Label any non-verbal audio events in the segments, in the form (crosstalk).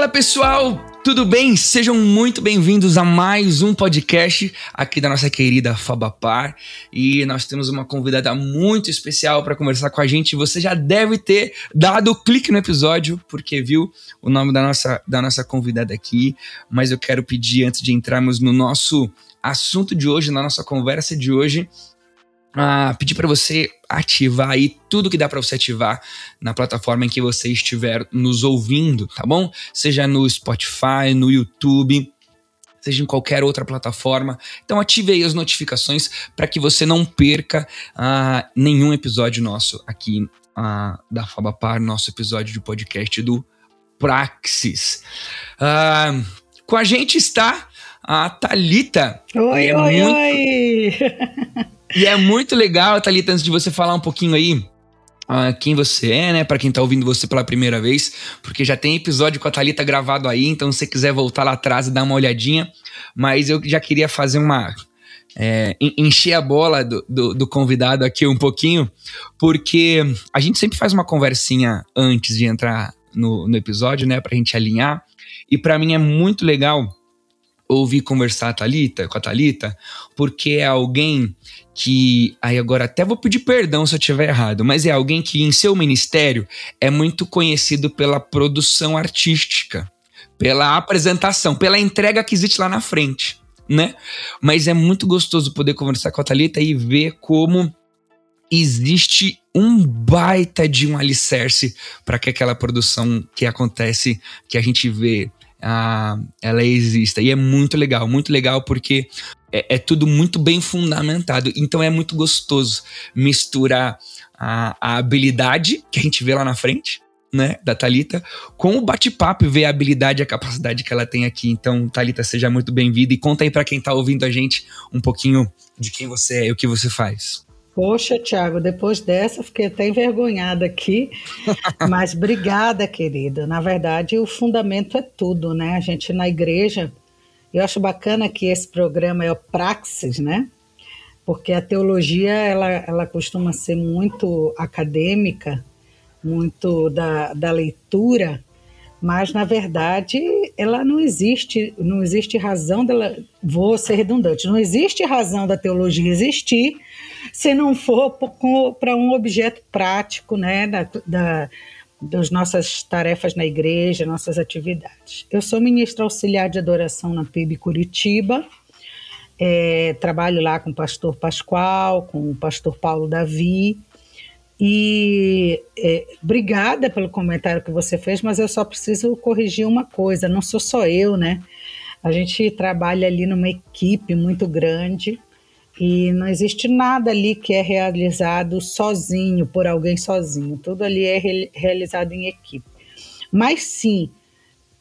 Fala pessoal, tudo bem? Sejam muito bem-vindos a mais um podcast aqui da nossa querida Fabapar. E nós temos uma convidada muito especial para conversar com a gente. Você já deve ter dado clique no episódio, porque viu o nome da nossa, da nossa convidada aqui. Mas eu quero pedir, antes de entrarmos no nosso assunto de hoje, na nossa conversa de hoje, ah, pedir para você ativar aí tudo que dá para você ativar na plataforma em que você estiver nos ouvindo, tá bom? Seja no Spotify, no YouTube, seja em qualquer outra plataforma. Então ative aí as notificações para que você não perca ah, nenhum episódio nosso aqui ah, da Fabapar, nosso episódio de podcast do Praxis. Ah, com a gente está a Talita. Oi, é oi, muito... oi. (laughs) E é muito legal, Thalita, antes de você falar um pouquinho aí uh, quem você é, né? Para quem tá ouvindo você pela primeira vez, porque já tem episódio com a Thalita gravado aí, então se você quiser voltar lá atrás e dar uma olhadinha. Mas eu já queria fazer uma. É, encher a bola do, do, do, convidado aqui um pouquinho, porque a gente sempre faz uma conversinha antes de entrar no, no episódio, né? Pra gente alinhar. E para mim é muito legal ouvir conversar a Thalita, com a Thalita, porque é alguém que. Aí agora até vou pedir perdão se eu estiver errado, mas é alguém que em seu ministério é muito conhecido pela produção artística, pela apresentação, pela entrega que existe lá na frente, né? Mas é muito gostoso poder conversar com a Thalita e ver como existe um baita de um alicerce para que aquela produção que acontece, que a gente vê ah, ela exista. E é muito legal, muito legal porque é, é, tudo muito bem fundamentado. Então é muito gostoso misturar a, a habilidade que a gente vê lá na frente, né, da Talita, com o bate-papo e ver a habilidade e a capacidade que ela tem aqui. Então, Talita, seja muito bem-vinda e conta aí para quem está ouvindo a gente um pouquinho de quem você é e o que você faz. Poxa, Tiago, depois dessa fiquei até envergonhada aqui, (laughs) mas obrigada, querida. Na verdade, o fundamento é tudo, né? A gente na igreja, eu acho bacana que esse programa é o Praxis, né? Porque a teologia, ela, ela costuma ser muito acadêmica, muito da, da leitura, mas na verdade ela não existe, não existe razão dela, vou ser redundante, não existe razão da teologia existir se não for para um objeto prático, né, da, da, das nossas tarefas na igreja, nossas atividades. Eu sou ministra auxiliar de adoração na PIB Curitiba, é, trabalho lá com o pastor Pascoal, com o pastor Paulo Davi, e é, obrigada pelo comentário que você fez, mas eu só preciso corrigir uma coisa: não sou só eu, né? A gente trabalha ali numa equipe muito grande e não existe nada ali que é realizado sozinho, por alguém sozinho. Tudo ali é re realizado em equipe. Mas sim,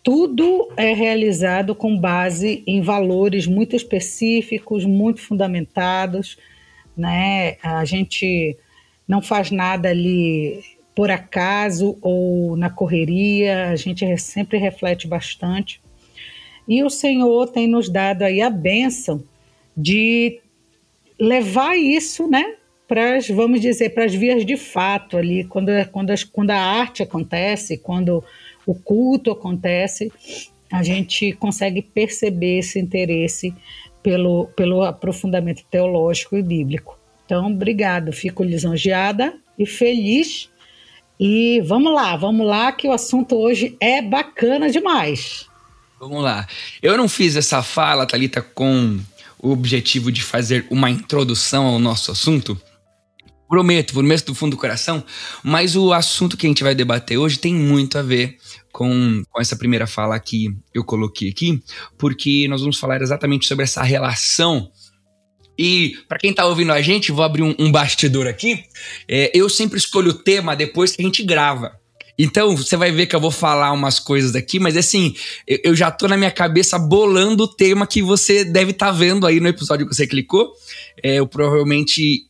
tudo é realizado com base em valores muito específicos, muito fundamentados, né? A gente não faz nada ali por acaso ou na correria, a gente sempre reflete bastante. E o Senhor tem nos dado aí a bênção de levar isso, né, para as, vamos dizer, para as vias de fato ali, quando, quando, as, quando a arte acontece, quando o culto acontece, a gente consegue perceber esse interesse pelo, pelo aprofundamento teológico e bíblico. Então, obrigado, fico lisonjeada e feliz. E vamos lá, vamos lá, que o assunto hoje é bacana demais. Vamos lá. Eu não fiz essa fala, Thalita, com o objetivo de fazer uma introdução ao nosso assunto. Prometo, prometo do fundo do coração, mas o assunto que a gente vai debater hoje tem muito a ver com, com essa primeira fala que eu coloquei aqui, porque nós vamos falar exatamente sobre essa relação E para quem tá ouvindo a gente, vou abrir um, um bastidor aqui. É, eu sempre escolho o tema depois que a gente grava. Então, você vai ver que eu vou falar umas coisas aqui, mas assim, eu, eu já tô na minha cabeça bolando o tema que você deve estar tá vendo aí no episódio que você clicou. É, eu provavelmente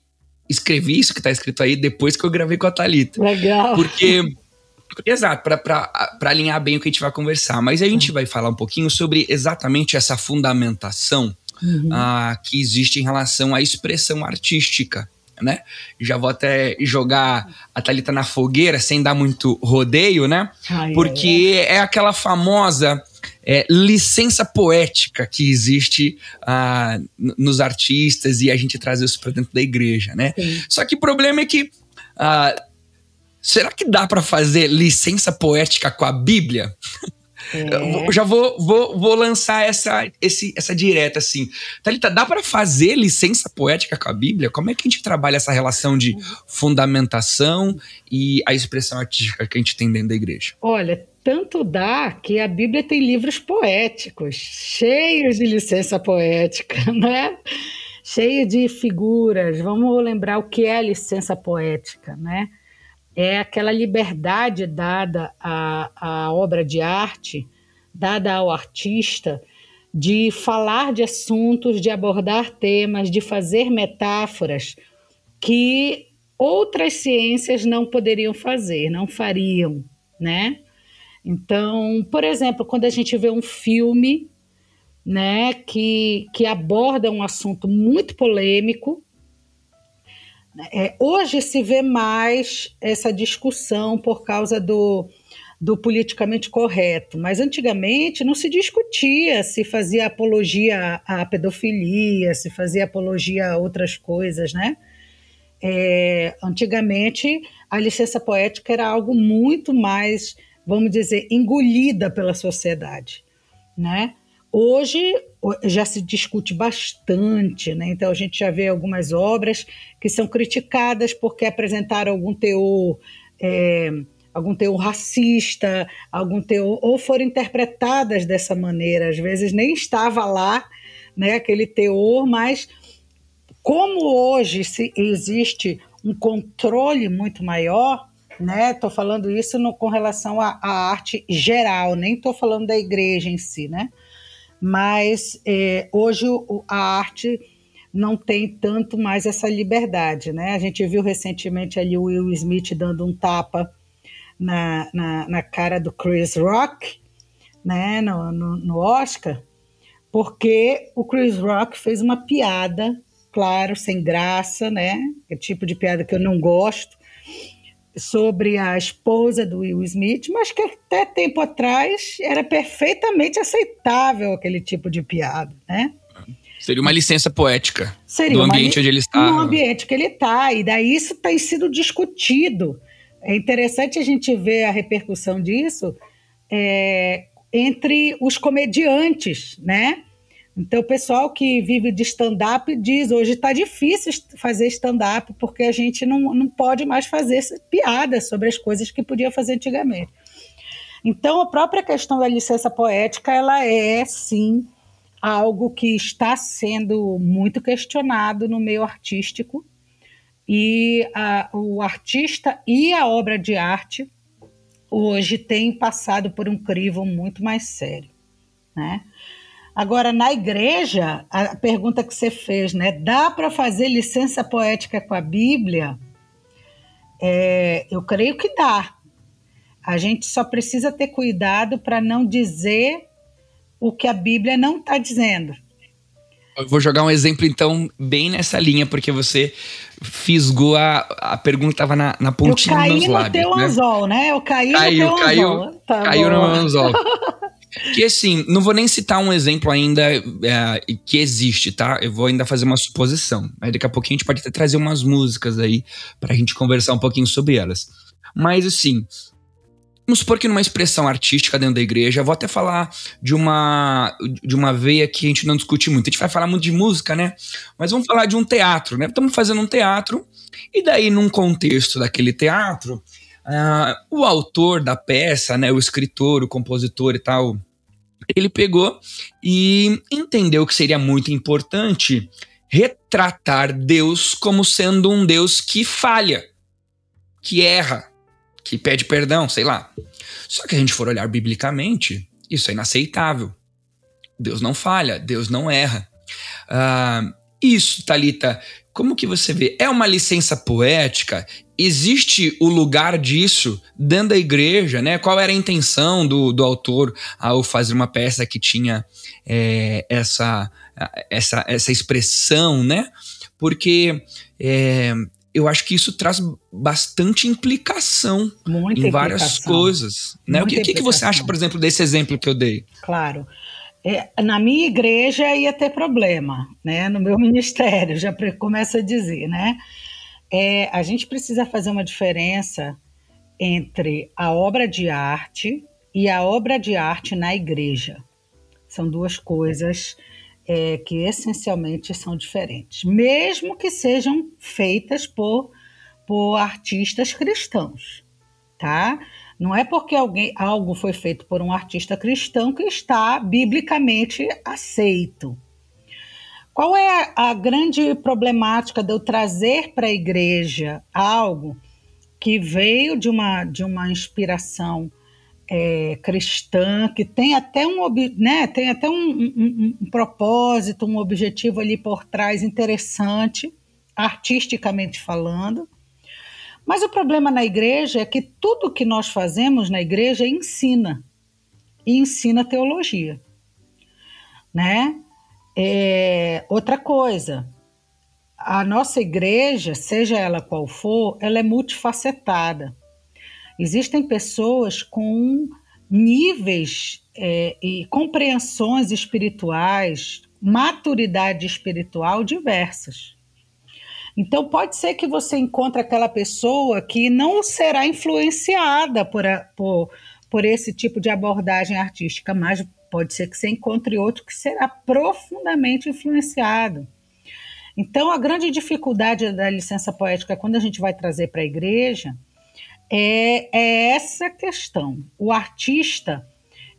escrevi isso que tá escrito aí depois que eu gravei com a Thalita. Legal. Porque. (laughs) Exato, para alinhar bem o que a gente vai conversar. Mas a gente vai falar um pouquinho sobre exatamente essa fundamentação uhum. uh, que existe em relação à expressão artística né? Já vou até jogar a Thalita na fogueira sem dar muito rodeio, né? Ai, Porque é, é. é aquela famosa é, licença poética que existe ah, nos artistas e a gente traz isso para dentro da igreja, né? Sim. Só que o problema é que ah, será que dá para fazer licença poética com a Bíblia? (laughs) É. Já vou, vou, vou lançar essa, esse, essa direta assim. Thalita, dá para fazer licença poética com a Bíblia? Como é que a gente trabalha essa relação de fundamentação e a expressão artística que a gente tem dentro da igreja? Olha, tanto dá que a Bíblia tem livros poéticos, cheios de licença poética, (laughs) né? Cheio de figuras. Vamos lembrar o que é licença poética, né? É aquela liberdade dada à, à obra de arte, dada ao artista, de falar de assuntos, de abordar temas, de fazer metáforas que outras ciências não poderiam fazer, não fariam, né? Então, por exemplo, quando a gente vê um filme, né, que, que aborda um assunto muito polêmico, é, hoje se vê mais essa discussão por causa do, do politicamente correto, mas antigamente não se discutia se fazia apologia à pedofilia, se fazia apologia a outras coisas, né? É, antigamente a licença poética era algo muito mais, vamos dizer, engolida pela sociedade, né? Hoje já se discute bastante, né? então a gente já vê algumas obras que são criticadas porque apresentaram algum teor, é, algum teor racista, algum teor, ou foram interpretadas dessa maneira, às vezes nem estava lá né, aquele teor, mas como hoje se existe um controle muito maior, né? Estou falando isso no, com relação à arte geral, nem estou falando da igreja em si, né? Mas é, hoje a arte não tem tanto mais essa liberdade, né? A gente viu recentemente ali o Will Smith dando um tapa na, na, na cara do Chris Rock, né? No, no, no Oscar, porque o Chris Rock fez uma piada, claro, sem graça, né? É tipo de piada que eu não gosto, sobre a esposa do Will Smith, mas que até tempo atrás era perfeitamente aceitável aquele tipo de piada, né? Seria uma licença poética Seria do ambiente onde ele está. No ambiente que ele está, e daí isso tem sido discutido. É interessante a gente ver a repercussão disso é, entre os comediantes, né? Então, o pessoal que vive de stand-up diz: hoje está difícil fazer stand-up porque a gente não, não pode mais fazer piada sobre as coisas que podia fazer antigamente. Então, a própria questão da licença poética, ela é, sim, algo que está sendo muito questionado no meio artístico. E a, o artista e a obra de arte hoje têm passado por um crivo muito mais sério, né? Agora, na igreja, a pergunta que você fez, né? Dá para fazer licença poética com a Bíblia? É, eu creio que dá. A gente só precisa ter cuidado para não dizer o que a Bíblia não está dizendo. Eu vou jogar um exemplo, então, bem nessa linha, porque você fisgou a, a pergunta estava na, na pontinha dos lábios. Eu caí no teu né? anzol, né? Eu caí caiu, no teu caiu, anzol. Tá caiu bom. no anzol. (laughs) Que assim, não vou nem citar um exemplo ainda é, que existe, tá? Eu vou ainda fazer uma suposição. Aí daqui a pouquinho a gente pode até trazer umas músicas aí pra gente conversar um pouquinho sobre elas. Mas assim, Vamos supor que numa expressão artística dentro da igreja, eu vou até falar de uma, de uma veia que a gente não discute muito. A gente vai falar muito de música, né? Mas vamos falar de um teatro, né? Estamos fazendo um teatro, e daí, num contexto daquele teatro, Uh, o autor da peça, né, o escritor, o compositor e tal, ele pegou e entendeu que seria muito importante retratar Deus como sendo um Deus que falha, que erra, que pede perdão, sei lá. Só que a gente for olhar biblicamente, isso é inaceitável. Deus não falha, Deus não erra. Uh, isso, Talita, como que você vê? É uma licença poética? Existe o lugar disso dentro da igreja, né? Qual era a intenção do, do autor ao fazer uma peça que tinha é, essa, essa, essa expressão, né? Porque é, eu acho que isso traz bastante implicação Muita em várias implicação. coisas. Né? o que, que, que você acha, por exemplo, desse exemplo que eu dei? Claro. É, na minha igreja ia ter problema, né? No meu (laughs) ministério, já começa a dizer, né? É, a gente precisa fazer uma diferença entre a obra de arte e a obra de arte na igreja. São duas coisas é, que essencialmente são diferentes, mesmo que sejam feitas por, por artistas cristãos, tá? Não é porque alguém, algo foi feito por um artista cristão que está biblicamente aceito. Qual é a grande problemática de eu trazer para a igreja algo que veio de uma, de uma inspiração é, cristã, que tem até um, né, tem até um, um, um propósito, um objetivo ali por trás interessante, artisticamente falando, mas o problema na igreja é que tudo que nós fazemos na igreja ensina e ensina teologia, né? É, outra coisa, a nossa igreja, seja ela qual for, ela é multifacetada. Existem pessoas com níveis é, e compreensões espirituais, maturidade espiritual diversas. Então, pode ser que você encontre aquela pessoa que não será influenciada por, a, por, por esse tipo de abordagem artística, mas pode ser que você encontre outro que será profundamente influenciado. Então, a grande dificuldade da licença poética, quando a gente vai trazer para a igreja, é, é essa questão. O artista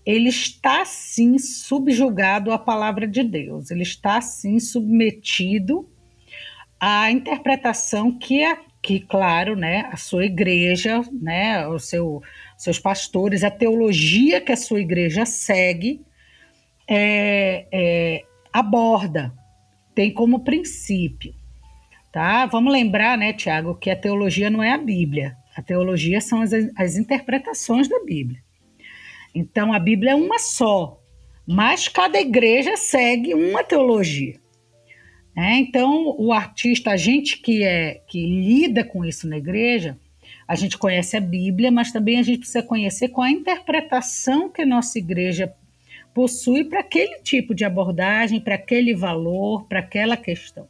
ele está sim subjugado à palavra de Deus, ele está sim submetido a interpretação que é que claro, né, a sua igreja, né, o seu, seus pastores, a teologia que a sua igreja segue, é, é, aborda, tem como princípio, tá? Vamos lembrar, né, Tiago, que a teologia não é a Bíblia, a teologia são as, as interpretações da Bíblia. Então a Bíblia é uma só, mas cada igreja segue uma teologia. É, então, o artista, a gente que é que lida com isso na igreja, a gente conhece a Bíblia, mas também a gente precisa conhecer qual a interpretação que a nossa igreja possui para aquele tipo de abordagem, para aquele valor, para aquela questão.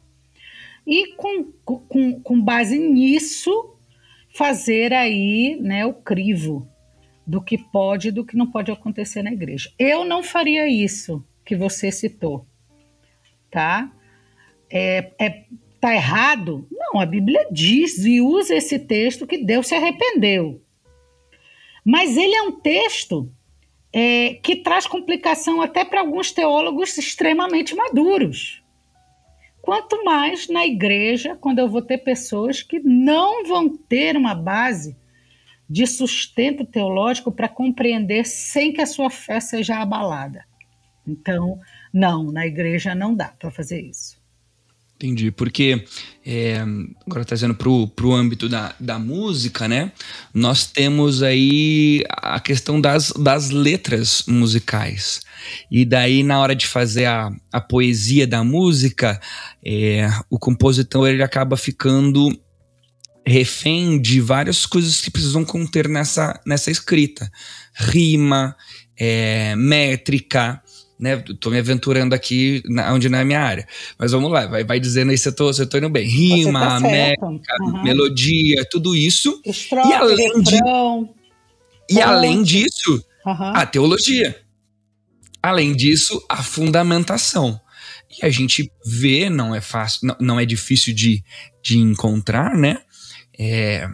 E com, com, com base nisso, fazer aí né, o crivo do que pode e do que não pode acontecer na igreja. Eu não faria isso que você citou, tá? É, é, tá errado? Não, a Bíblia diz e usa esse texto que Deus se arrependeu. Mas ele é um texto é, que traz complicação até para alguns teólogos extremamente maduros. Quanto mais na igreja, quando eu vou ter pessoas que não vão ter uma base de sustento teológico para compreender sem que a sua fé seja abalada. Então, não, na igreja não dá para fazer isso. Entendi, porque é, agora trazendo para o âmbito da, da música, né? Nós temos aí a questão das, das letras musicais. E daí, na hora de fazer a, a poesia da música, é, o compositor ele acaba ficando refém de várias coisas que precisam conter nessa, nessa escrita. Rima, é, métrica, né? Tô me aventurando aqui na, onde não é minha área. Mas vamos lá, vai, vai dizendo aí se eu tô, se eu tô indo bem. Rima, tá métrica, uhum. melodia, tudo isso. Estrofe, e além refrão, de, E além disso, uhum. a teologia. Além disso, a fundamentação. E a gente vê, não é fácil, não, não é difícil de, de encontrar, né? É,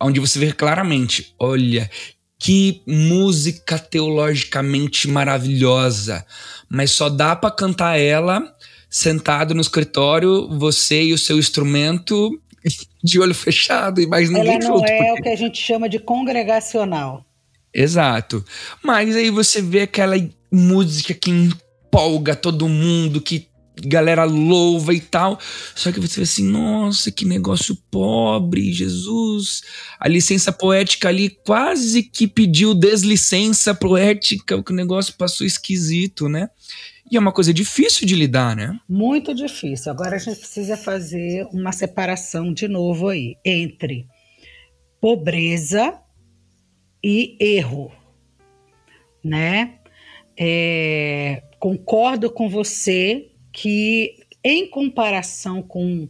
onde você vê claramente, olha, que música teologicamente maravilhosa, mas só dá para cantar ela sentado no escritório, você e o seu instrumento (laughs) de olho fechado e mais ninguém Ela não junto. é porque- o que a gente chama de congregacional. Exato. Mas aí você vê aquela música que empolga todo mundo, que galera louva e tal. Só que você vê assim, nossa, que negócio pobre, Jesus. A licença poética ali quase que pediu deslicença poética, que o negócio passou esquisito, né? E é uma coisa difícil de lidar, né? Muito difícil. Agora a gente precisa fazer uma separação de novo aí entre pobreza e erro, né? É, concordo com você que em comparação com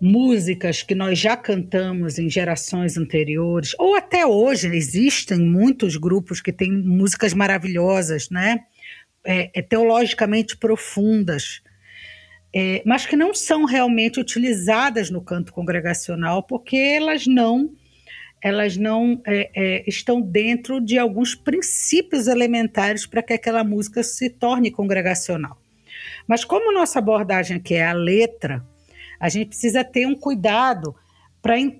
músicas que nós já cantamos em gerações anteriores, ou até hoje existem muitos grupos que têm músicas maravilhosas, né? É, é, teologicamente profundas, é, mas que não são realmente utilizadas no canto congregacional porque elas não elas não é, é, estão dentro de alguns princípios elementares para que aquela música se torne congregacional. Mas como nossa abordagem aqui é a letra, a gente precisa ter um cuidado para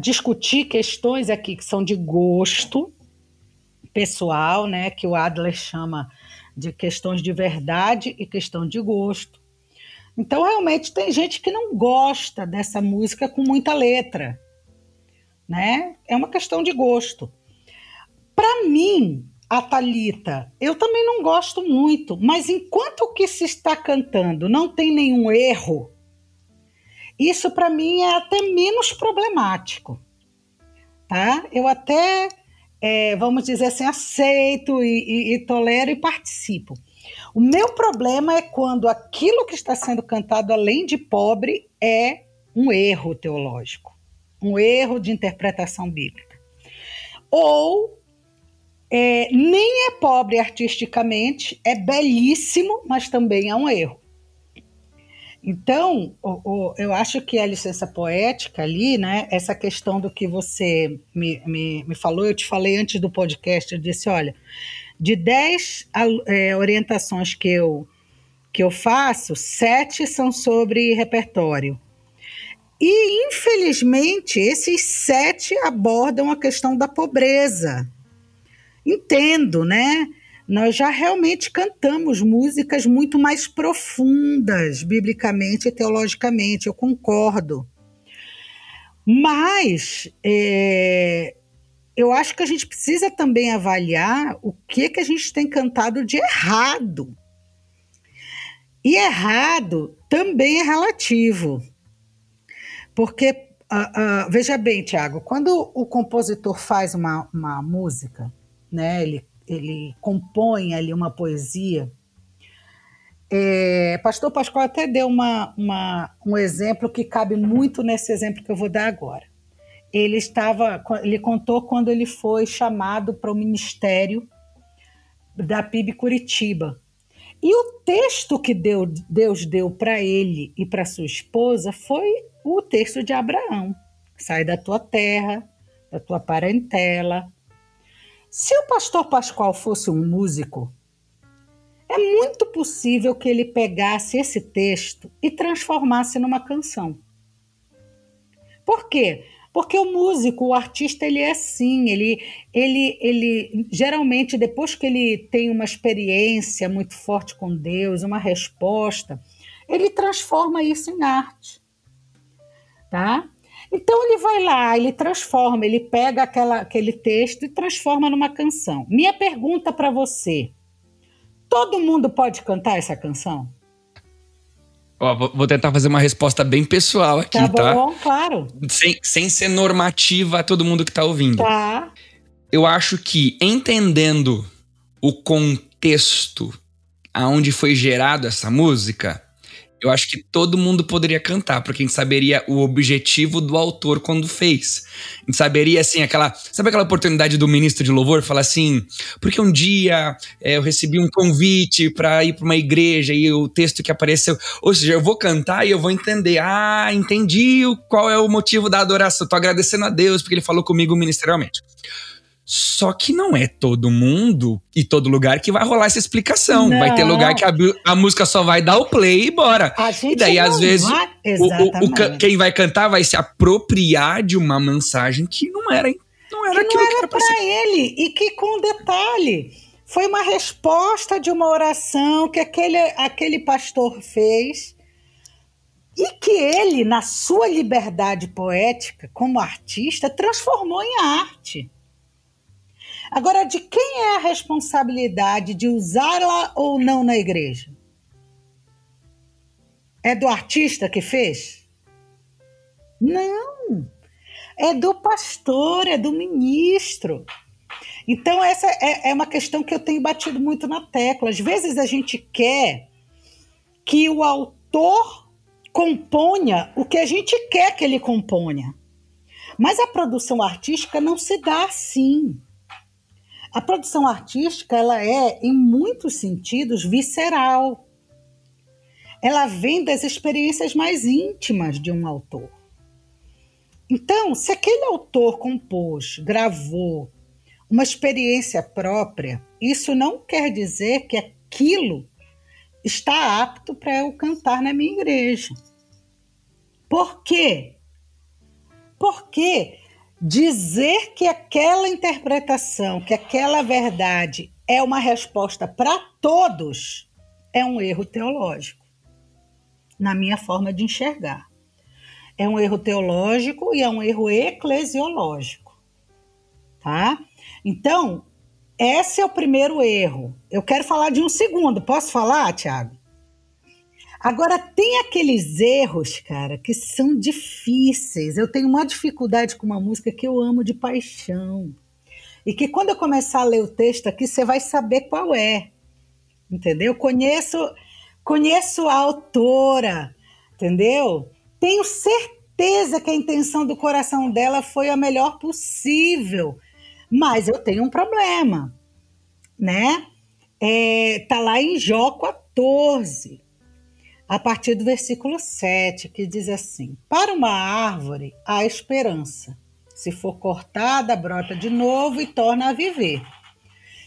discutir questões aqui que são de gosto pessoal, né, que o Adler chama de questões de verdade e questão de gosto. Então, realmente, tem gente que não gosta dessa música com muita letra, né? É uma questão de gosto. Para mim, a Talita, eu também não gosto muito, mas enquanto o que se está cantando não tem nenhum erro, isso para mim é até menos problemático, tá? Eu até, é, vamos dizer assim, aceito e, e, e tolero e participo. O meu problema é quando aquilo que está sendo cantado, além de pobre, é um erro teológico, um erro de interpretação bíblica. Ou é, nem é pobre artisticamente, é belíssimo, mas também é um erro. Então, eu acho que a licença poética ali, né, essa questão do que você me, me, me falou, eu te falei antes do podcast, eu disse, olha, de 10 é, orientações que eu, que eu faço, sete são sobre repertório. E, infelizmente, esses sete abordam a questão da pobreza. Entendo, né? Nós já realmente cantamos músicas muito mais profundas, biblicamente e teologicamente, eu concordo. Mas é, eu acho que a gente precisa também avaliar o que, que a gente tem cantado de errado. E errado também é relativo. Porque, uh, uh, veja bem, Tiago, quando o compositor faz uma, uma música, né, ele, ele compõe ali uma poesia, é, Pastor Pascoal até deu uma, uma, um exemplo que cabe muito nesse exemplo que eu vou dar agora ele estava, ele contou quando ele foi chamado para o ministério da PIB Curitiba. E o texto que Deus, Deus deu para ele e para sua esposa foi o texto de Abraão. Sai da tua terra, da tua parentela. Se o pastor Pascoal fosse um músico, é muito possível que ele pegasse esse texto e transformasse numa canção. Por quê? Porque o músico, o artista, ele é assim, ele, ele, ele geralmente depois que ele tem uma experiência muito forte com Deus, uma resposta, ele transforma isso em arte, tá? Então ele vai lá, ele transforma, ele pega aquela, aquele texto e transforma numa canção. Minha pergunta para você: todo mundo pode cantar essa canção? Ó, vou tentar fazer uma resposta bem pessoal aqui, tá? Tá bom, claro. Sem, sem ser normativa a todo mundo que tá ouvindo. Tá. Eu acho que entendendo o contexto aonde foi gerado essa música, eu acho que todo mundo poderia cantar, porque a gente saberia o objetivo do autor quando fez. A gente saberia, assim, aquela. Sabe aquela oportunidade do ministro de louvor falar assim? Porque um dia é, eu recebi um convite para ir para uma igreja e o texto que apareceu. Ou seja, eu vou cantar e eu vou entender. Ah, entendi qual é o motivo da adoração. Tô agradecendo a Deus porque ele falou comigo ministerialmente. Só que não é todo mundo e todo lugar que vai rolar essa explicação. Não. Vai ter lugar que a, a, música só vai dar o play e bora. e daí, às vezes, o, o, o, quem vai cantar vai se apropriar de uma mensagem que não era, não era que não era, era para ele. E que, com detalhe, foi uma resposta de uma oração que aquele, aquele pastor fez e que ele, na sua liberdade poética como artista, transformou em arte. Agora, de quem é a responsabilidade de usá-la ou não na igreja? É do artista que fez? Não. É do pastor, é do ministro. Então, essa é, é uma questão que eu tenho batido muito na tecla. Às vezes a gente quer que o autor componha o que a gente quer que ele componha. Mas a produção artística não se dá assim. A produção artística, ela é, em muitos sentidos, visceral. Ela vem das experiências mais íntimas de um autor. Então, se aquele autor compôs, gravou uma experiência própria, isso não quer dizer que aquilo está apto para eu cantar na minha igreja. Por quê? Porque dizer que aquela interpretação, que aquela verdade é uma resposta para todos, é um erro teológico, na minha forma de enxergar. É um erro teológico e é um erro eclesiológico, tá? Então, esse é o primeiro erro. Eu quero falar de um segundo. Posso falar, Tiago? Agora, tem aqueles erros, cara, que são difíceis. Eu tenho uma dificuldade com uma música que eu amo de paixão. E que quando eu começar a ler o texto aqui, você vai saber qual é. Entendeu? Conheço, conheço a autora, entendeu? Tenho certeza que a intenção do coração dela foi a melhor possível. Mas eu tenho um problema, né? É, tá lá em Jó 14 a partir do versículo 7, que diz assim: Para uma árvore há esperança. Se for cortada, brota de novo e torna a viver.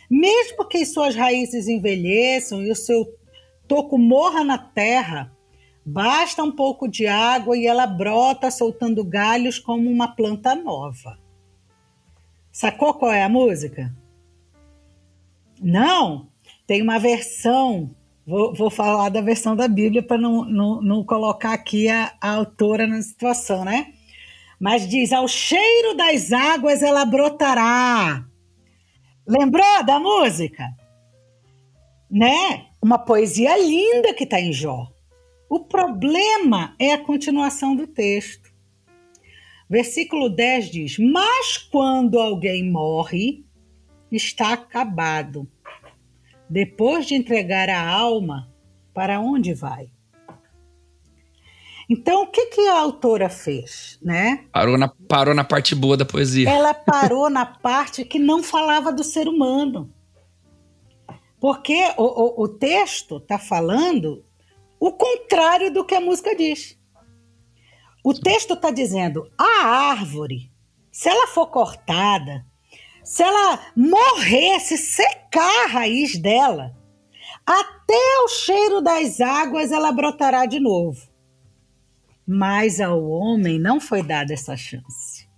Mesmo que suas raízes envelheçam e o seu toco morra na terra, basta um pouco de água e ela brota soltando galhos como uma planta nova. Sacou qual é a música? Não, tem uma versão Vou, vou falar da versão da Bíblia para não, não, não, colocar aqui a, a autora na situação, né? Mas diz: ao cheiro das águas ela brotará. Lembrou da música? Né? Uma poesia linda que está em Jó. O problema é a continuação do texto. Versículo 10 diz: Mas quando alguém morre, está acabado depois de entregar a alma, para onde vai? Então, o que, que a autora fez, né? Parou na, parou na parte boa da poesia. Ela (laughs) parou na parte que não falava do ser humano. Porque o, o, o texto está falando o contrário do que a música diz. O texto está dizendo: a árvore, se ela for cortada, se ela morresse, secar a raiz dela, até o cheiro das águas ela brotará de novo. Mas ao homem não foi dada essa chance.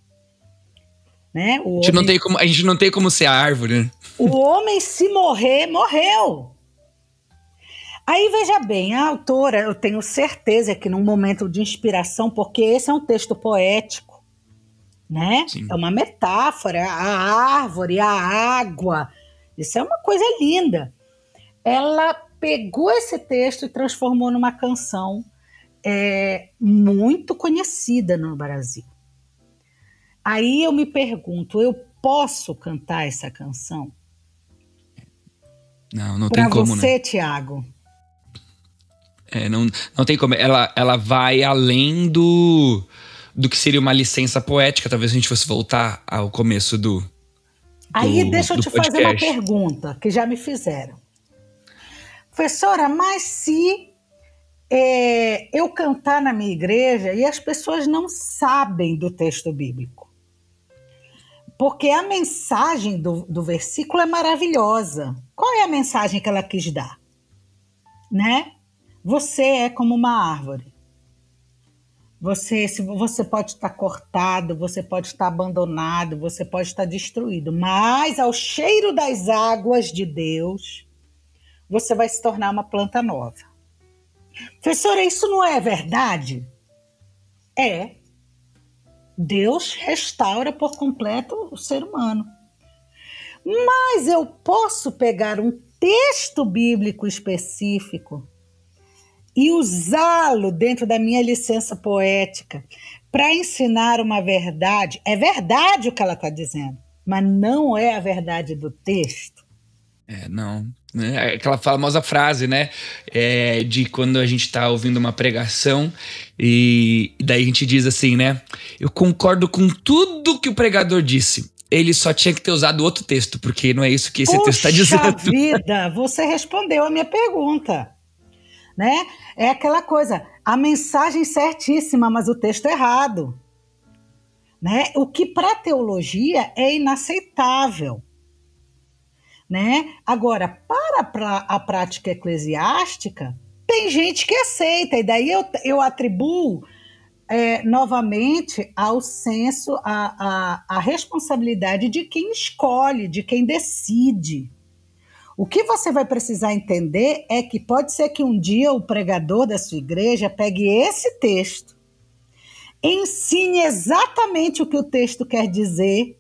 Né? O a, gente homem, não tem como, a gente não tem como ser a árvore. O homem, se morrer, morreu. Aí veja bem, a autora, eu tenho certeza que num momento de inspiração, porque esse é um texto poético, né? Sim. É uma metáfora, a árvore, a água. Isso é uma coisa linda. Ela pegou esse texto e transformou numa canção é, muito conhecida no Brasil. Aí eu me pergunto, eu posso cantar essa canção? Não, não pra tem como, né? você, né? Tiago. É, não, não tem como. Ela, ela vai além do do que seria uma licença poética, talvez a gente fosse voltar ao começo do. do Aí deixa eu te podcast. fazer uma pergunta que já me fizeram. Professora, mas se é, eu cantar na minha igreja e as pessoas não sabem do texto bíblico, porque a mensagem do, do versículo é maravilhosa. Qual é a mensagem que ela quis dar? Né? Você é como uma árvore. Você, se você pode estar cortado, você pode estar abandonado, você pode estar destruído, mas ao cheiro das águas de Deus, você vai se tornar uma planta nova. Professora, isso não é verdade? É. Deus restaura por completo o ser humano. Mas eu posso pegar um texto bíblico específico e usá-lo dentro da minha licença poética para ensinar uma verdade. É verdade o que ela está dizendo, mas não é a verdade do texto. É, não. Né? Aquela famosa frase, né? É, de quando a gente está ouvindo uma pregação e daí a gente diz assim, né? Eu concordo com tudo que o pregador disse. Ele só tinha que ter usado outro texto, porque não é isso que esse Puxa texto está dizendo. vida, você respondeu a minha pergunta. Né? É aquela coisa, a mensagem certíssima, mas o texto errado. Né? O que para teologia é inaceitável. Né? Agora, para a prática eclesiástica, tem gente que aceita, e daí eu, eu atribuo é, novamente ao senso, a, a, a responsabilidade de quem escolhe, de quem decide. O que você vai precisar entender é que pode ser que um dia o pregador da sua igreja pegue esse texto, ensine exatamente o que o texto quer dizer,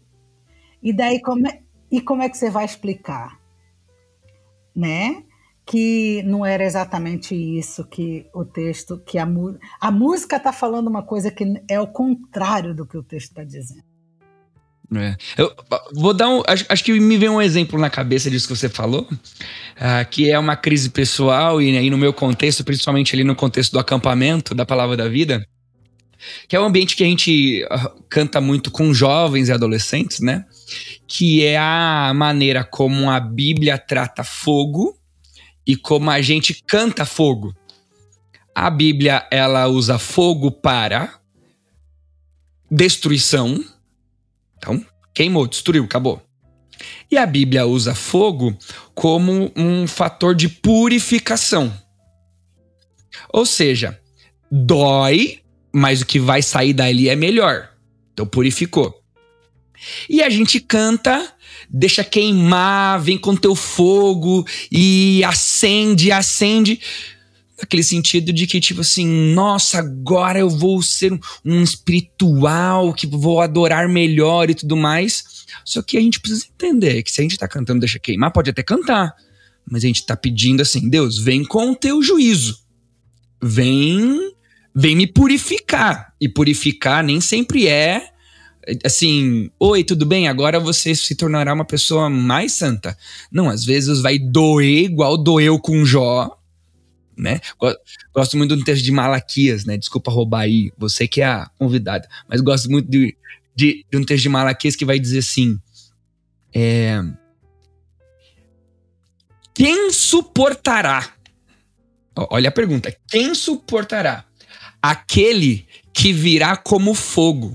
e daí como é, e como é que você vai explicar? Né? Que não era exatamente isso que o texto, que a, a música está falando uma coisa que é o contrário do que o texto está dizendo. É. Eu vou dar um. Acho, acho, que me veio um exemplo na cabeça disso que você falou, uh, que é uma crise pessoal, e, e no meu contexto, principalmente ali no contexto do acampamento da Palavra da Vida, que é um ambiente que a gente uh, canta muito com jovens e adolescentes, né? Que é a maneira como a Bíblia trata fogo e como a gente canta fogo. A Bíblia, ela usa fogo para destruição. Então, queimou, destruiu, acabou. E a Bíblia usa fogo como um fator de purificação. Ou seja, dói, mas o que vai sair dali é melhor. Então purificou. E a gente canta, deixa queimar, vem com teu fogo e acende, acende. Naquele sentido de que, tipo assim, nossa, agora eu vou ser um, um espiritual, que vou adorar melhor e tudo mais. Só que a gente precisa entender que se a gente tá cantando deixa queimar, pode até cantar. Mas a gente tá pedindo assim, Deus, vem com o teu juízo. Vem vem me purificar. E purificar nem sempre é assim, oi, tudo bem? Agora você se tornará uma pessoa mais santa. Não, às vezes vai doer igual doeu com Jó, né? Gosto muito do texto de Malaquias, né? Desculpa roubar aí, você que é a convidada, mas gosto muito de, de, de um texto de Malaquias que vai dizer assim: é, Quem suportará? Olha a pergunta: quem suportará aquele que virá como fogo,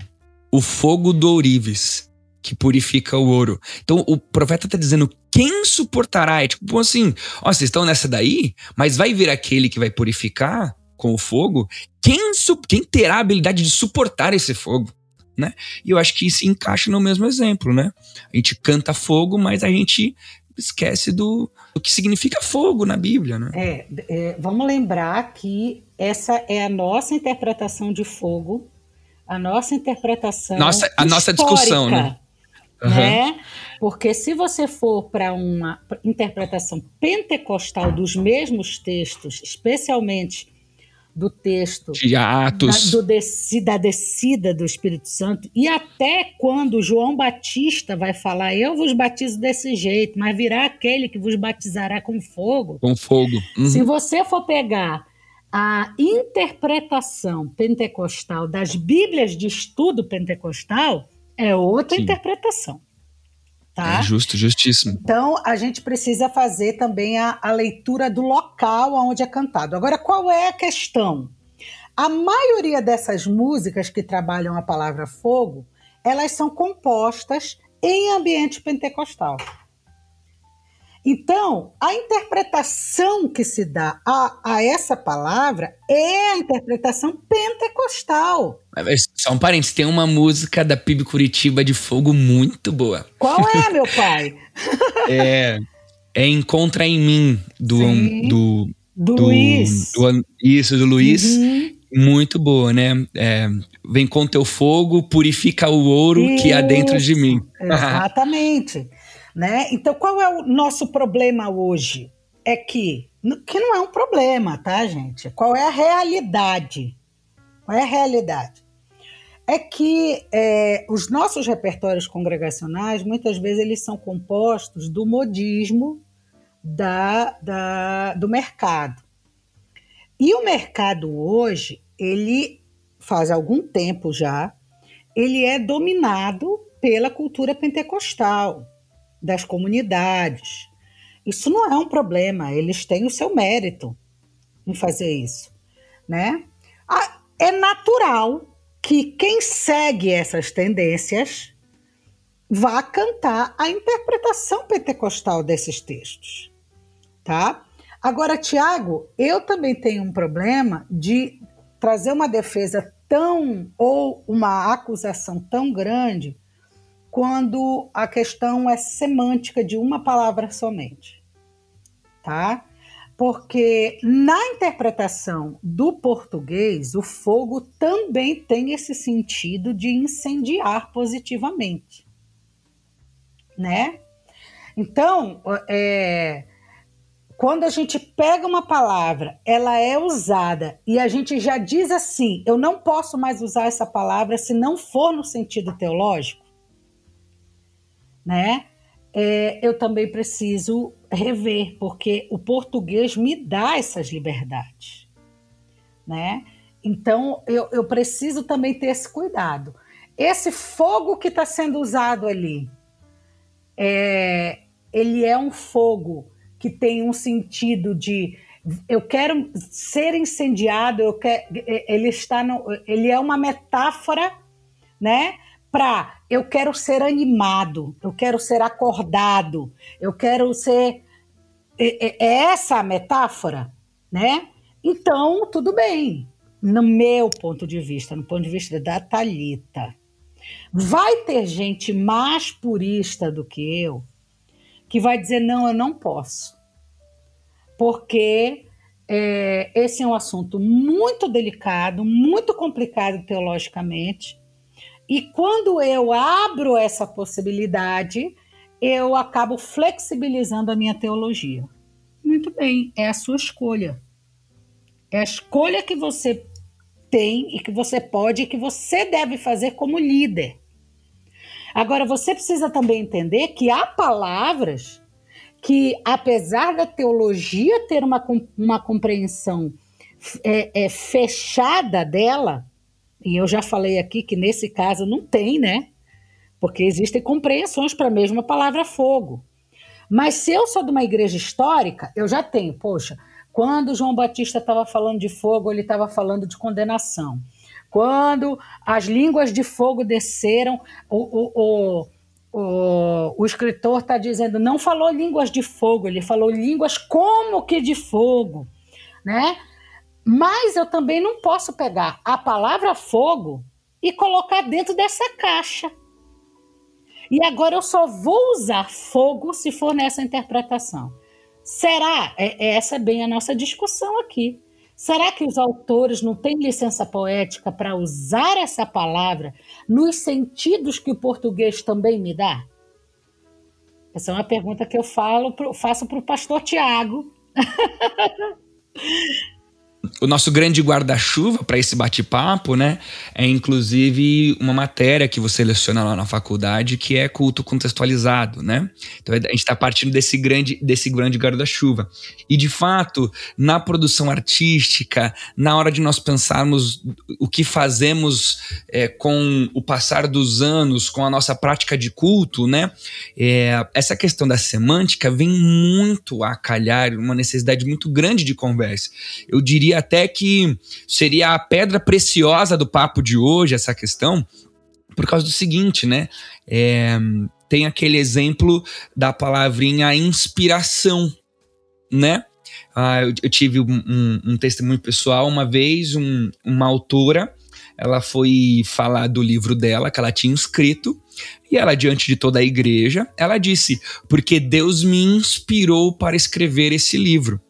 o fogo do ourives, que purifica o ouro. Então o profeta está dizendo: quem suportará? É tipo assim: ó, vocês estão nessa daí, mas vai vir aquele que vai purificar com o fogo. Quem, quem terá a habilidade de suportar esse fogo? Né? E eu acho que isso encaixa no mesmo exemplo, né? A gente canta fogo, mas a gente esquece do, do que significa fogo na Bíblia, né? É, é, vamos lembrar que essa é a nossa interpretação de fogo, a nossa interpretação. Nossa, a nossa discussão, né? Uhum. né? Porque se você for para uma interpretação pentecostal dos mesmos textos, especialmente do texto de Atos. Da, do desci, da descida do Espírito Santo, e até quando João Batista vai falar, eu vos batizo desse jeito, mas virá aquele que vos batizará com fogo. Com fogo. Uhum. Se você for pegar a interpretação pentecostal das Bíblias de estudo pentecostal, é outra Sim. interpretação. Tá? É justo, justíssimo. Então, a gente precisa fazer também a, a leitura do local onde é cantado. Agora, qual é a questão? A maioria dessas músicas que trabalham a palavra fogo, elas são compostas em ambiente pentecostal. Então, a interpretação que se dá a, a essa palavra é a interpretação pentecostal. Só um parênteses, tem uma música da PIB Curitiba de fogo muito boa. Qual é, meu pai? (laughs) é, é Encontra em Mim, do, do, do, do, Luiz. Do, isso, do Luiz. Uhum. Muito boa, né? É, vem com teu fogo, purifica o ouro isso, que há dentro de mim. (laughs) Exatamente. Né? Então, qual é o nosso problema hoje? É que, que não é um problema, tá, gente? Qual é a realidade? Qual é a realidade? É que é, os nossos repertórios congregacionais, muitas vezes, eles são compostos do modismo da, da, do mercado. E o mercado hoje, ele faz algum tempo já, ele é dominado pela cultura pentecostal das comunidades. Isso não é um problema, eles têm o seu mérito em fazer isso, né? É natural que quem segue essas tendências vá cantar a interpretação pentecostal desses textos, tá? Agora, Tiago, eu também tenho um problema de trazer uma defesa tão ou uma acusação tão grande quando a questão é semântica de uma palavra somente, tá? Porque na interpretação do português, o fogo também tem esse sentido de incendiar positivamente, né? Então, é, quando a gente pega uma palavra, ela é usada e a gente já diz assim: eu não posso mais usar essa palavra se não for no sentido teológico né? É, eu também preciso rever, porque o português me dá essas liberdades, né? Então eu, eu preciso também ter esse cuidado. Esse fogo que está sendo usado ali, é, ele é um fogo que tem um sentido de eu quero ser incendiado, eu quero, ele está no, ele é uma metáfora, né, para eu quero ser animado, eu quero ser acordado, eu quero ser. É, é, é essa a metáfora, né? Então, tudo bem. No meu ponto de vista, no ponto de vista da Talita, vai ter gente mais purista do que eu que vai dizer não, eu não posso, porque é, esse é um assunto muito delicado, muito complicado teologicamente e quando eu abro essa possibilidade, eu acabo flexibilizando a minha teologia. Muito bem, é a sua escolha. É a escolha que você tem e que você pode e que você deve fazer como líder. Agora, você precisa também entender que há palavras que, apesar da teologia ter uma, uma compreensão é, é, fechada dela, e eu já falei aqui que nesse caso não tem, né? Porque existem compreensões para a mesma palavra fogo. Mas se eu sou de uma igreja histórica, eu já tenho, poxa, quando João Batista estava falando de fogo, ele estava falando de condenação. Quando as línguas de fogo desceram, o, o, o, o, escritor está dizendo, não falou línguas de fogo, ele falou línguas como que de fogo, né? Mas eu também não posso pegar a palavra fogo e colocar dentro dessa caixa. E agora eu só vou usar fogo se for nessa interpretação. Será? É, é essa é bem a nossa discussão aqui. Será que os autores não têm licença poética para usar essa palavra nos sentidos que o português também me dá? Essa é uma pergunta que eu falo, faço para o pastor Tiago. (laughs) o nosso grande guarda-chuva para esse bate-papo, né, é inclusive uma matéria que você leciona lá na faculdade que é culto contextualizado, né? Então a gente está partindo desse grande, desse grande guarda-chuva. E de fato, na produção artística, na hora de nós pensarmos o que fazemos é, com o passar dos anos, com a nossa prática de culto, né, é, essa questão da semântica vem muito a calhar, uma necessidade muito grande de conversa. Eu diria diria até que seria a pedra preciosa do papo de hoje, essa questão, por causa do seguinte, né? É, tem aquele exemplo da palavrinha inspiração, né? Ah, eu, eu, tive um, um, um, testemunho pessoal uma vez, um, uma autora, ela foi falar do livro dela que ela tinha escrito e ela diante de toda a igreja, ela disse: "Porque Deus me inspirou para escrever esse livro".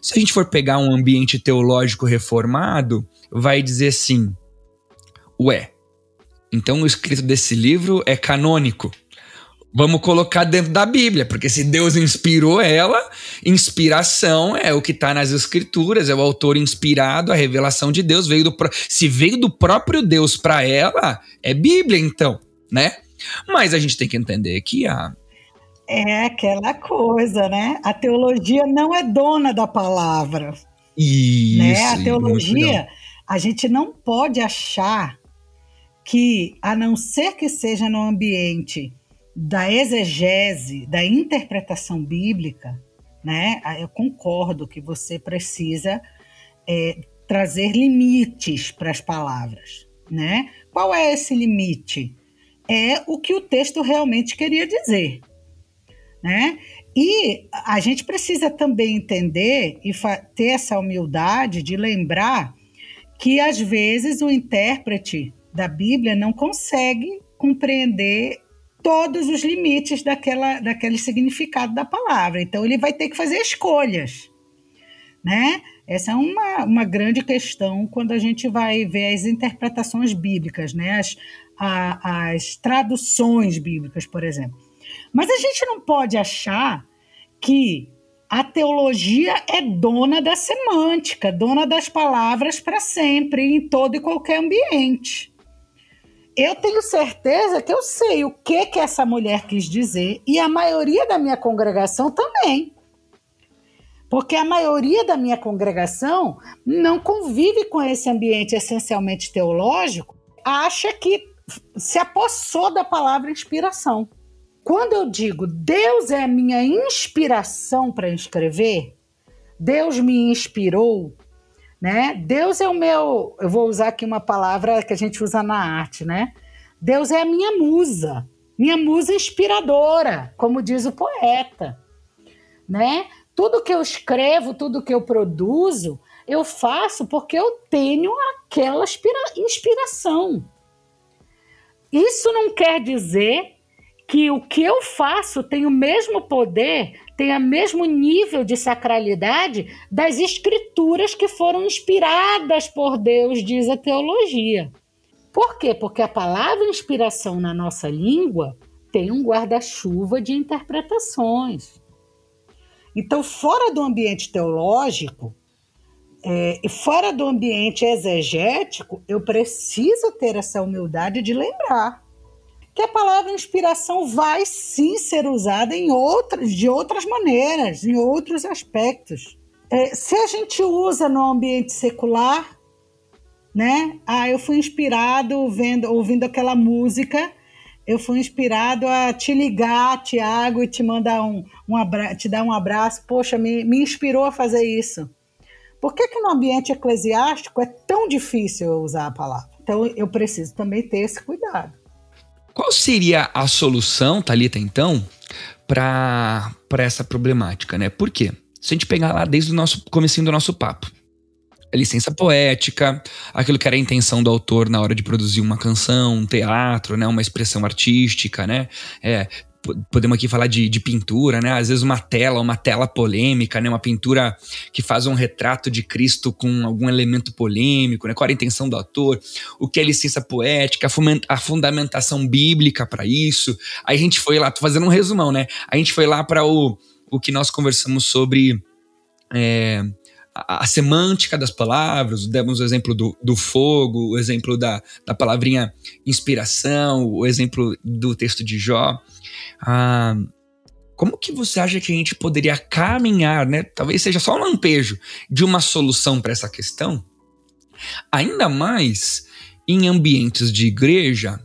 Se a gente for pegar um ambiente teológico reformado, vai dizer assim: "Ué, então o escrito desse livro é canônico. Vamos colocar dentro da Bíblia, porque se Deus inspirou ela, inspiração é o que está nas Escrituras, é o autor inspirado, a revelação de Deus veio do se veio do próprio Deus para ela, é Bíblia então, né? Mas a gente tem que entender que a é aquela coisa, né? A teologia não é dona da palavra. Isso. Né? A teologia, a gente não pode achar que, a não ser que seja no ambiente da exegese, da interpretação bíblica, né? Ah, eu concordo que você precisa é, trazer limites para as palavras, né? Qual é esse limite? É o que o texto realmente queria dizer, né? E a gente precisa também entender e ter essa humildade de lembrar que às vezes o intérprete da Bíblia não consegue compreender todos os limites daquela, daquele significado da palavra. Então, ele vai ter que fazer escolhas. Né? Essa é uma, uma grande questão quando a gente vai ver as interpretações bíblicas, né? as, a, as traduções bíblicas, por exemplo. Mas a gente não pode achar que a teologia é dona da semântica, dona das palavras para sempre, em todo e qualquer ambiente eu tenho certeza que eu sei o que que essa mulher quis dizer e a maioria da minha congregação também. Porque a maioria da minha congregação não convive com esse ambiente essencialmente teológico, acha que se apossou da palavra inspiração. Quando eu digo Deus é a minha inspiração para escrever, Deus me inspirou, né? Deus é o meu, eu vou usar aqui uma palavra que a gente usa na arte, né? Deus é a minha musa, minha musa inspiradora, como diz o poeta, né? Tudo que eu escrevo, tudo que eu produzo, eu faço porque eu tenho aquela inspiração. Isso não quer dizer que o que eu faço tem o mesmo poder, tem o mesmo nível de sacralidade das escrituras que foram inspiradas por Deus, diz a teologia. Por quê? Porque a palavra inspiração na nossa língua tem um guarda-chuva de interpretações. Então, fora do ambiente teológico, é, e fora do ambiente exegético, eu preciso ter essa humildade de lembrar que a palavra inspiração vai sim ser usada em outras, de outras maneiras, em outros aspectos. É, se a gente usa no ambiente secular, né? Ah, eu fui inspirado vendo, ouvindo aquela música, eu fui inspirado a te ligar, Tiago, e te mandar um, um te dar um abraço. Poxa, me, me inspirou a fazer isso. Por que, que no ambiente eclesiástico é tão difícil usar a palavra? Então eu preciso também ter esse cuidado. Qual seria a solução, Talita, então, para essa problemática, né? Por quê? Se a gente pegar lá desde o nosso comecinho do nosso papo, a licença poética, aquilo que era a intenção do autor na hora de produzir uma canção, um teatro, né, uma expressão artística, né, é, podemos aqui falar de, de, pintura, né? Às vezes uma tela, uma tela polêmica, né? Uma pintura que faz um retrato de Cristo com algum elemento polêmico, né? Qual era a intenção do autor? O que é licença poética? A fundamentação bíblica para isso? Aí a gente foi lá, tô fazendo um resumão, né? A gente foi lá para o, o que nós conversamos sobre é, a, a, semântica das palavras, demos o exemplo do, do fogo, o exemplo da, da palavrinha inspiração, o exemplo do texto de Jó. Ah, como que você acha que a gente poderia caminhar, né? Talvez seja só um lampejo de uma solução para essa questão? Ainda mais em ambientes de igreja,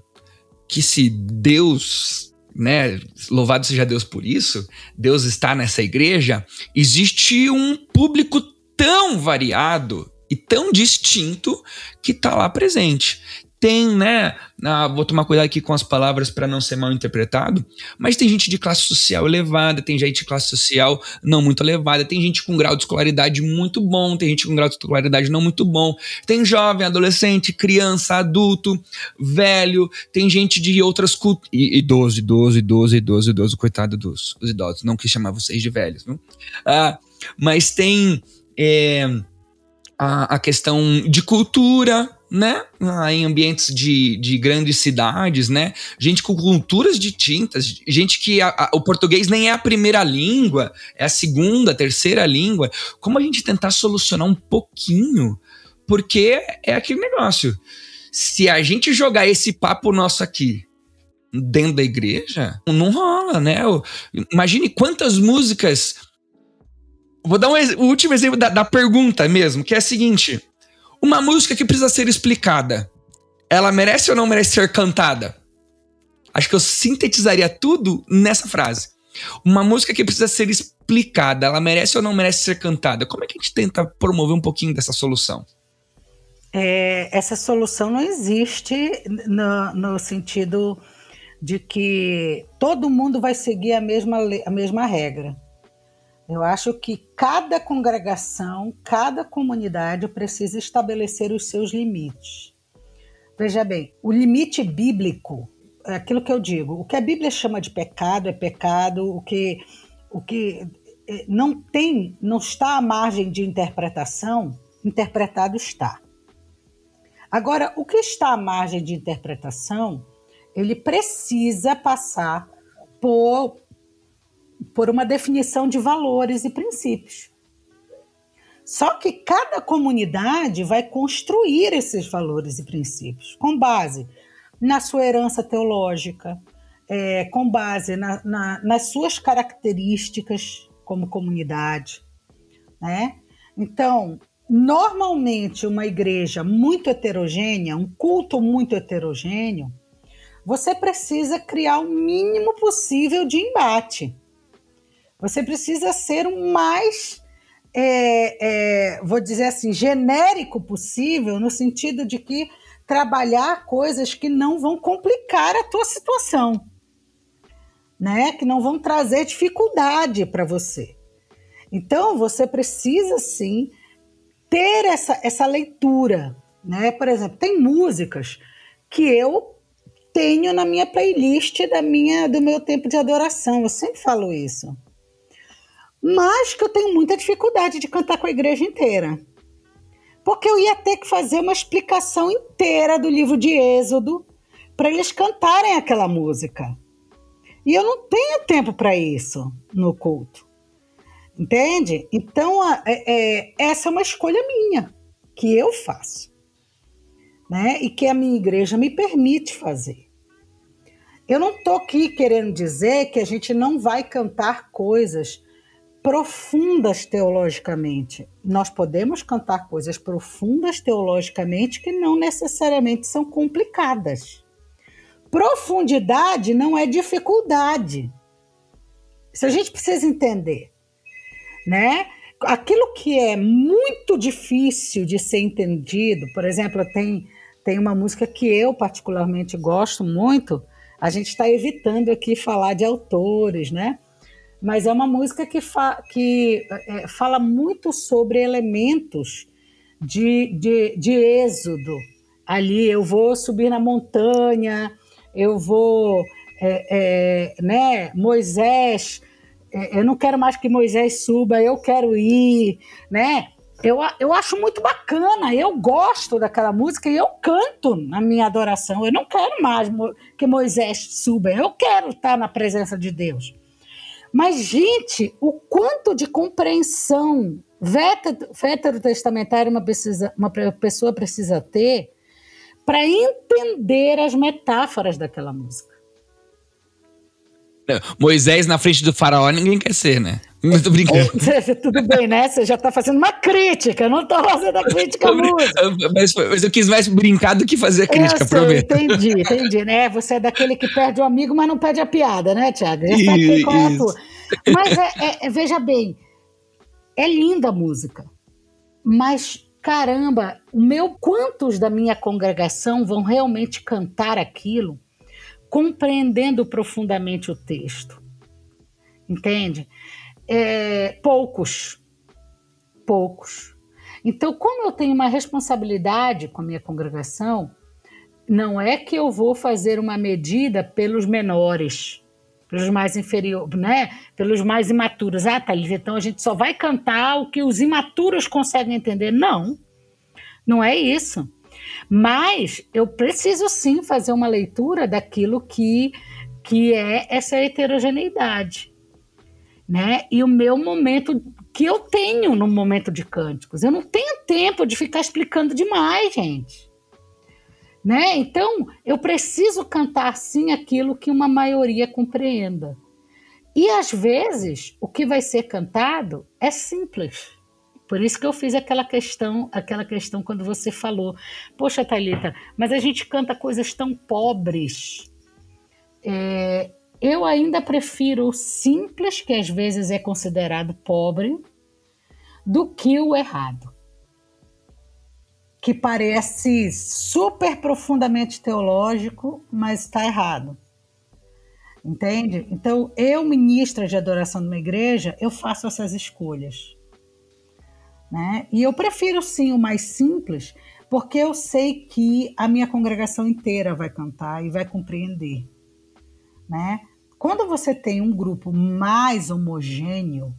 que se Deus, né, louvado seja Deus por isso, Deus está nessa igreja, existe um público tão variado e tão distinto que está lá presente tem, né? Ah, vou tomar cuidado aqui com as palavras para não ser mal interpretado, mas tem gente de classe social elevada, tem gente de classe social não muito elevada, tem gente com grau de escolaridade muito bom, tem gente com grau de escolaridade não muito bom, tem jovem, adolescente, criança, adulto, velho, tem gente de outras culturas. Idoso, idoso, idoso, idoso, idoso, coitado dos, dos idosos, não quis chamar vocês de velhos, viu? Ah, mas tem. É, a, a questão de cultura, né? Ah, em ambientes de, de grandes cidades, né? Gente com culturas distintas, gente que a, a, o português nem é a primeira língua, é a segunda, terceira língua. Como a gente tentar solucionar um pouquinho? Porque é aquele negócio. Se a gente jogar esse papo nosso aqui dentro da igreja, não rola, né? Imagine quantas músicas Vou dar um, o último exemplo da, da pergunta mesmo, que é a seguinte: uma música que precisa ser explicada, ela merece ou não merece ser cantada? Acho que eu sintetizaria tudo nessa frase. Uma música que precisa ser explicada, ela merece ou não merece ser cantada? Como é que a gente tenta promover um pouquinho dessa solução? É, essa solução não existe no, no, sentido de que todo mundo vai seguir a mesma, a mesma regra. Eu acho que cada congregação, cada comunidade precisa estabelecer os seus limites. Veja bem, o limite bíblico é aquilo que eu digo. O que a Bíblia chama de pecado é pecado. O que, o que é, não tem, não está à margem de interpretação, interpretado está. Agora, o que está à margem de interpretação, ele precisa passar por por uma definição de valores e princípios. Só que cada comunidade vai construir esses valores e princípios com base na sua herança teológica, é, com base na, na, nas suas características como comunidade. Né? Então, normalmente, uma igreja muito heterogênea, um culto muito heterogêneo, você precisa criar o mínimo possível de embate. Você precisa ser o mais, é, é, vou dizer assim, genérico possível, no sentido de que trabalhar coisas que não vão complicar a tua situação, né? Que não vão trazer dificuldade para você. Então, você precisa sim ter essa, essa leitura, né? Por exemplo, tem músicas que eu tenho na minha playlist da minha do meu tempo de adoração. Eu sempre falo isso mas que eu tenho muita dificuldade de cantar com a igreja inteira. Porque eu ia ter que fazer uma explicação inteira do livro de Êxodo para eles cantarem aquela música. E eu não tenho tempo para isso no culto. Entende? Então, é, é, essa é uma escolha minha, que eu faço. Né? E que a minha igreja me permite fazer. Eu não estou aqui querendo dizer que a gente não vai cantar coisas profundas teologicamente. Nós podemos cantar coisas profundas teologicamente que não necessariamente são complicadas. Profundidade não é dificuldade. Isso a gente precisa entender, né? Aquilo que é muito difícil de ser entendido, por exemplo, tem, tem uma música que eu particularmente gosto muito, a gente está evitando aqui falar de autores, né? Mas é uma música que, fa que é, fala muito sobre elementos de, de, de êxodo. Ali eu vou subir na montanha, eu vou, é, é, né, Moisés, é, eu não quero mais que Moisés suba, eu quero ir, né? Eu, eu acho muito bacana, eu gosto daquela música e eu canto na minha adoração. Eu não quero mais que Moisés suba, eu quero estar na presença de Deus. Mas, gente, o quanto de compreensão veterotestamentária uma, precisa, uma pessoa precisa ter para entender as metáforas daquela música. Moisés na frente do faraó ninguém quer ser, né? Tô brincando. Tudo bem, né? Você já está fazendo uma crítica, eu não estou fazendo a crítica (laughs) música. Mas, mas, eu quis mais brincar do que fazer a crítica, prometo. Entendi, (laughs) entendi, né? Você é daquele que perde o amigo, mas não perde a piada, né, Tiago? É. Mas é, é, é, veja bem, é linda a música, mas caramba, o meu quantos da minha congregação vão realmente cantar aquilo, compreendendo profundamente o texto? Entende? É, poucos, poucos. Então, como eu tenho uma responsabilidade com a minha congregação, não é que eu vou fazer uma medida pelos menores, pelos mais inferiores, né? Pelos mais imaturos. Ah, Thalita, então a gente só vai cantar o que os imaturos conseguem entender. Não, não é isso. Mas eu preciso sim fazer uma leitura daquilo que, que é essa heterogeneidade. Né? E o meu momento que eu tenho no momento de cânticos. Eu não tenho tempo de ficar explicando demais, gente né? Então, eu preciso cantar sim aquilo que uma maioria compreenda. E às vezes, o que vai ser cantado é simples. Por isso que eu fiz aquela questão, aquela questão quando você falou, poxa, Thalita, mas a gente canta coisas tão pobres. É, eu ainda prefiro o simples, que às vezes é considerado pobre, do que o errado que parece super profundamente teológico, mas está errado. Entende? Então, eu, ministra de adoração de uma igreja, eu faço essas escolhas. Né? E eu prefiro sim o mais simples, porque eu sei que a minha congregação inteira vai cantar e vai compreender. Né? Quando você tem um grupo mais homogêneo,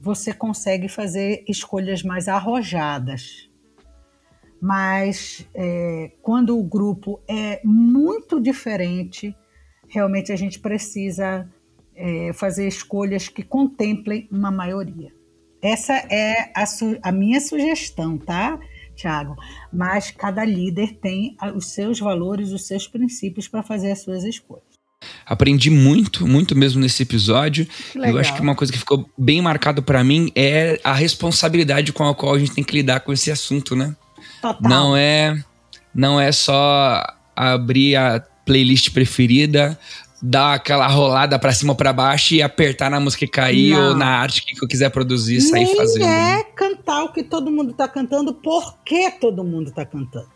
você consegue fazer escolhas mais arrojadas mas é, quando o grupo é muito diferente, realmente a gente precisa é, fazer escolhas que contemplem uma maioria. Essa é a, a minha sugestão, tá, Tiago? Mas cada líder tem os seus valores, os seus princípios para fazer as suas escolhas. Aprendi muito, muito mesmo nesse episódio. Eu acho que uma coisa que ficou bem marcado para mim é a responsabilidade com a qual a gente tem que lidar com esse assunto, né? Total. Não é, não é só abrir a playlist preferida, dar aquela rolada para cima ou para baixo e apertar na música e cair não. ou na arte que eu quiser produzir e sair Nem fazendo. é cantar o que todo mundo tá cantando porque todo mundo tá cantando.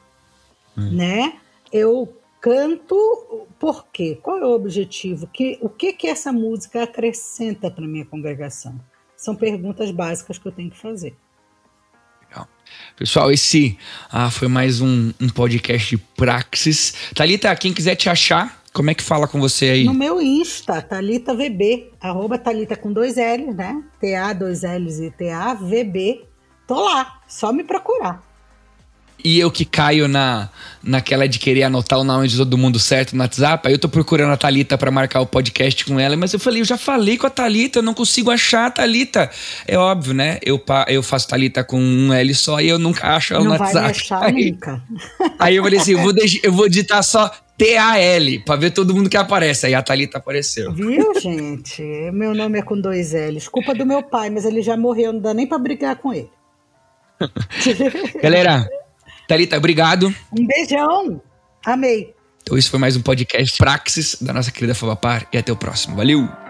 Hum. Né? Eu canto por quê? Qual é o objetivo? Que, o que que essa música acrescenta para minha congregação? São perguntas básicas que eu tenho que fazer. Pessoal, esse ah, foi mais um, um podcast de Praxis. Thalita, quem quiser te achar, como é que fala com você aí? No meu Insta, Thalita VB, arroba Thalita com dois L's, né? T-A, dois L's e T-A, VB. Tô lá, só me procurar. E eu que caio na, naquela de querer anotar o nome de todo mundo certo no WhatsApp, aí eu tô procurando a Thalita para marcar o podcast com ela, mas eu falei, eu já falei com a Thalita, eu não consigo achar a Thalita. É óbvio, né? Eu, eu faço Thalita com um L só e eu nunca acho ela não no WhatsApp. Vai achar aí, nunca. (laughs) aí eu falei assim, eu vou, eu vou digitar só T-A-L, pra ver todo mundo que aparece. Aí a Thalita apareceu. Viu, gente? Meu nome é com dois L's. Culpa do meu pai, mas ele já morreu, não dá nem pra brigar com ele. (laughs) Galera, Thalita, obrigado. Um beijão. Amei. Então, esse foi mais um podcast Praxis da nossa querida Favapar e até o próximo. Valeu!